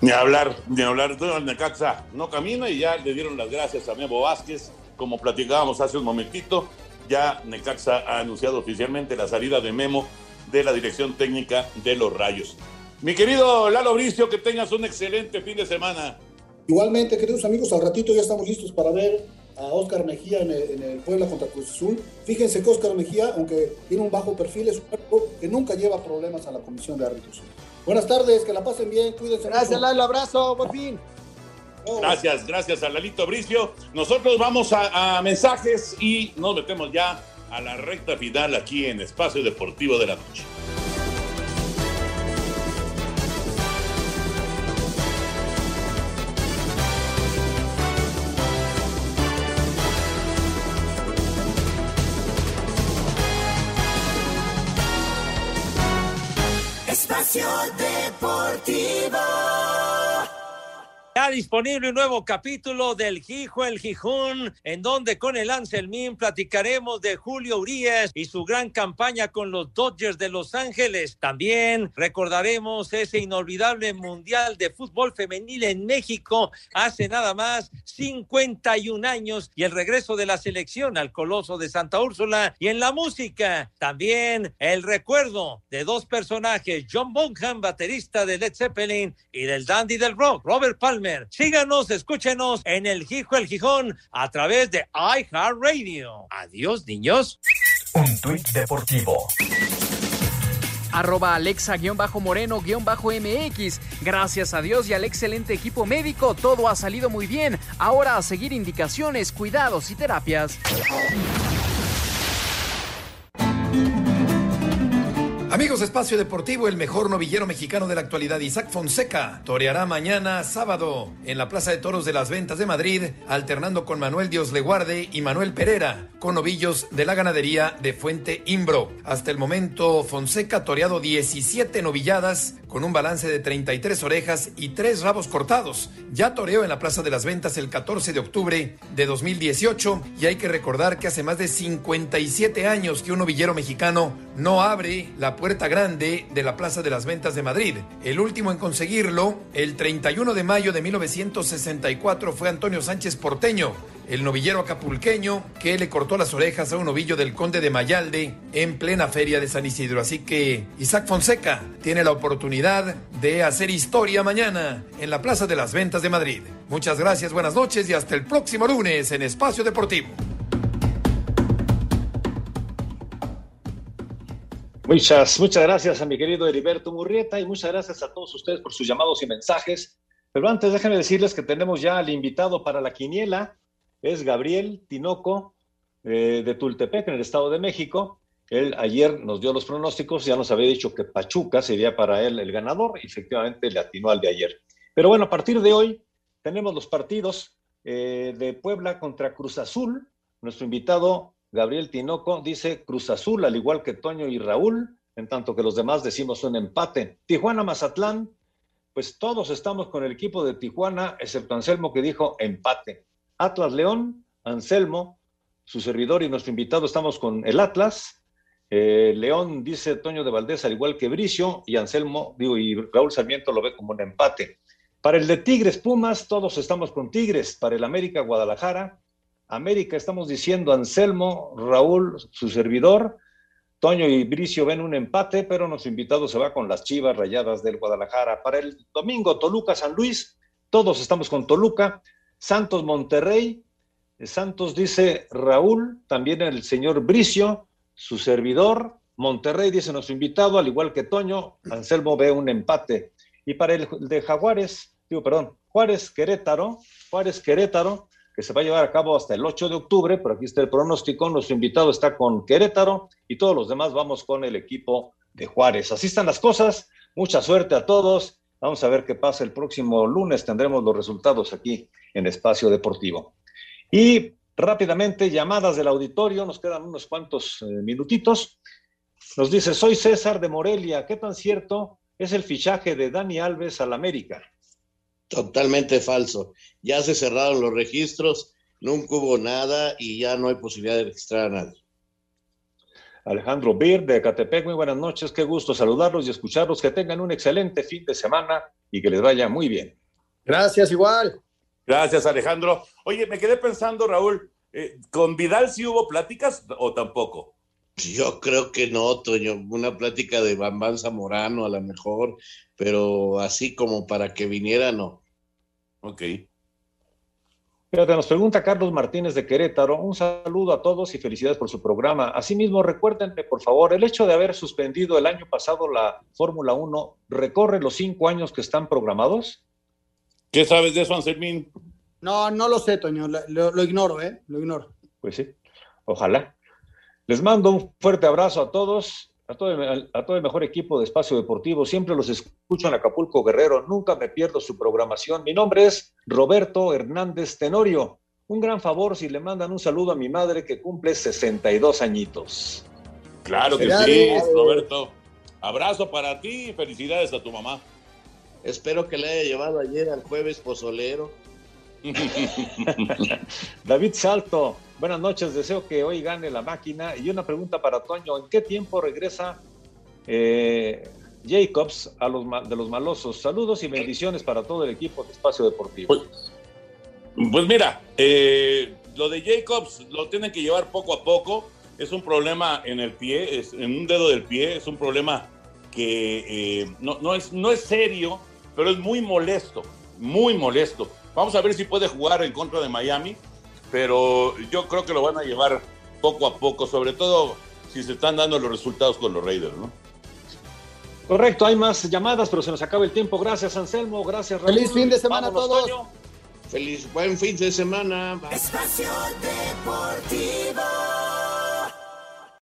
Ni hablar, ni hablar. El Necaxa no camina y ya le dieron las gracias a Memo Vázquez. Como platicábamos hace un momentito, ya Necaxa ha anunciado oficialmente la salida de Memo de la dirección técnica de los Rayos. Mi querido Lalo Bricio, que tengas un excelente fin de semana. Igualmente, queridos amigos, al ratito ya estamos listos para ver a Oscar Mejía en el, en el Puebla contra Cruz Azul. Fíjense que Oscar Mejía, aunque tiene un bajo perfil, es un cuerpo que nunca lleva problemas a la comisión de árbitros. Buenas tardes, que la pasen bien, cuídense. Gracias, mucho. Lalo, abrazo, buen fin. Gracias, gracias a Lalito Bricio. Nosotros vamos a, a mensajes y nos metemos ya a la recta final aquí en Espacio Deportivo de la Noche. Espacio Deportivo. Ya disponible un nuevo capítulo del Gijo el Gijón, en donde con el Anselmín platicaremos de Julio Urias y su gran campaña con los Dodgers de Los Ángeles. También recordaremos ese inolvidable Mundial de Fútbol Femenil en México hace nada más 51 años y el regreso de la selección al Coloso de Santa Úrsula. Y en la música, también el recuerdo de dos personajes, John Bonham, baterista de Led Zeppelin, y del dandy del rock, Robert Palmer. Síganos, escúchenos en el Gijo el Gijón a través de iHeartRadio. Adiós, niños. Un tuit deportivo. Arroba Alexa-Moreno-MX. Gracias a Dios y al excelente equipo médico, todo ha salido muy bien. Ahora a seguir indicaciones, cuidados y terapias. Amigos de Espacio Deportivo, el mejor novillero mexicano de la actualidad, Isaac Fonseca, toreará mañana sábado en la Plaza de Toros de las Ventas de Madrid, alternando con Manuel Dios Leguarde y Manuel Pereira, con novillos de la ganadería de Fuente Imbro. Hasta el momento, Fonseca ha toreado 17 novilladas, con un balance de 33 orejas y 3 rabos cortados. Ya toreó en la Plaza de las Ventas el 14 de octubre de 2018 y hay que recordar que hace más de 57 años que un novillero mexicano no abre la puerta grande de la Plaza de las Ventas de Madrid. El último en conseguirlo, el 31 de mayo de 1964, fue Antonio Sánchez Porteño, el novillero acapulqueño que le cortó las orejas a un novillo del conde de Mayalde en plena feria de San Isidro. Así que Isaac Fonseca tiene la oportunidad de hacer historia mañana en la Plaza de las Ventas de Madrid. Muchas gracias, buenas noches y hasta el próximo lunes en Espacio Deportivo. Muchas, muchas gracias a mi querido Heriberto Murrieta y muchas gracias a todos ustedes por sus llamados y mensajes. Pero antes déjenme decirles que tenemos ya al invitado para la quiniela, es Gabriel Tinoco eh, de Tultepec, en el Estado de México. Él ayer nos dio los pronósticos, ya nos había dicho que Pachuca sería para él el ganador, y efectivamente le atinó al de ayer. Pero bueno, a partir de hoy tenemos los partidos eh, de Puebla contra Cruz Azul. Nuestro invitado Gabriel Tinoco dice Cruz Azul, al igual que Toño y Raúl, en tanto que los demás decimos un empate. Tijuana Mazatlán, pues todos estamos con el equipo de Tijuana, excepto Anselmo que dijo empate. Atlas León, Anselmo, su servidor y nuestro invitado estamos con el Atlas. Eh, León dice Toño de Valdés, al igual que Bricio, y Anselmo, digo, y Raúl Sarmiento lo ve como un empate. Para el de Tigres Pumas, todos estamos con Tigres. Para el América Guadalajara, América estamos diciendo Anselmo, Raúl, su servidor. Toño y Bricio ven un empate, pero nuestro invitado se va con las Chivas Rayadas del Guadalajara. Para el domingo, Toluca San Luis, todos estamos con Toluca. Santos Monterrey, Santos dice Raúl, también el señor Bricio, su servidor. Monterrey dice nuestro invitado, al igual que Toño, Anselmo ve un empate. Y para el de Jaguares, digo, perdón, Juárez Querétaro, Juárez Querétaro, que se va a llevar a cabo hasta el 8 de octubre, pero aquí está el pronóstico, nuestro invitado está con Querétaro y todos los demás vamos con el equipo de Juárez. Así están las cosas, mucha suerte a todos, vamos a ver qué pasa el próximo lunes, tendremos los resultados aquí en Espacio Deportivo. Y rápidamente, llamadas del auditorio, nos quedan unos cuantos eh, minutitos. Nos dice, soy César de Morelia, ¿qué tan cierto es el fichaje de Dani Alves al América? Totalmente falso. Ya se cerraron los registros, nunca hubo nada y ya no hay posibilidad de registrar a nadie. Alejandro Bir de Catepec, muy buenas noches, qué gusto saludarlos y escucharlos, que tengan un excelente fin de semana y que les vaya muy bien. Gracias, igual. Gracias, Alejandro. Oye, me quedé pensando, Raúl, eh, ¿con Vidal sí hubo pláticas o tampoco? Yo creo que no, Toño. Una plática de Bambán Zamorano a lo mejor, pero así como para que viniera, no. Ok. Fíjate, nos pregunta Carlos Martínez de Querétaro. Un saludo a todos y felicidades por su programa. Asimismo, recuérdenme, por favor, el hecho de haber suspendido el año pasado la Fórmula 1, ¿recorre los cinco años que están programados? ¿Qué sabes de eso, Anselmín? No, no lo sé, Toño. Lo, lo ignoro, ¿eh? Lo ignoro. Pues sí, ojalá. Les mando un fuerte abrazo a todos, a todo, el, a todo el mejor equipo de Espacio Deportivo. Siempre los escucho en Acapulco Guerrero, nunca me pierdo su programación. Mi nombre es Roberto Hernández Tenorio. Un gran favor si le mandan un saludo a mi madre que cumple 62 añitos. Claro que sí, Roberto. Abrazo para ti y felicidades a tu mamá. Espero que le haya llevado ayer al jueves pozolero. [laughs] David Salto, buenas noches, deseo que hoy gane la máquina. Y una pregunta para Toño, ¿en qué tiempo regresa eh, Jacobs a los de los malosos? Saludos y bendiciones para todo el equipo de Espacio Deportivo. Pues, pues mira, eh, lo de Jacobs lo tienen que llevar poco a poco. Es un problema en el pie, es, en un dedo del pie, es un problema que eh, no, es, no es serio, pero es muy molesto, muy molesto. Vamos a ver si puede jugar en contra de Miami, pero yo creo que lo van a llevar poco a poco, sobre todo si se están dando los resultados con los Raiders, ¿no? Correcto, hay más llamadas, pero se nos acaba el tiempo. Gracias, Anselmo. Gracias, Raúl. Feliz fin de semana a todos. Feliz buen fin de semana. Espacio Deportivo.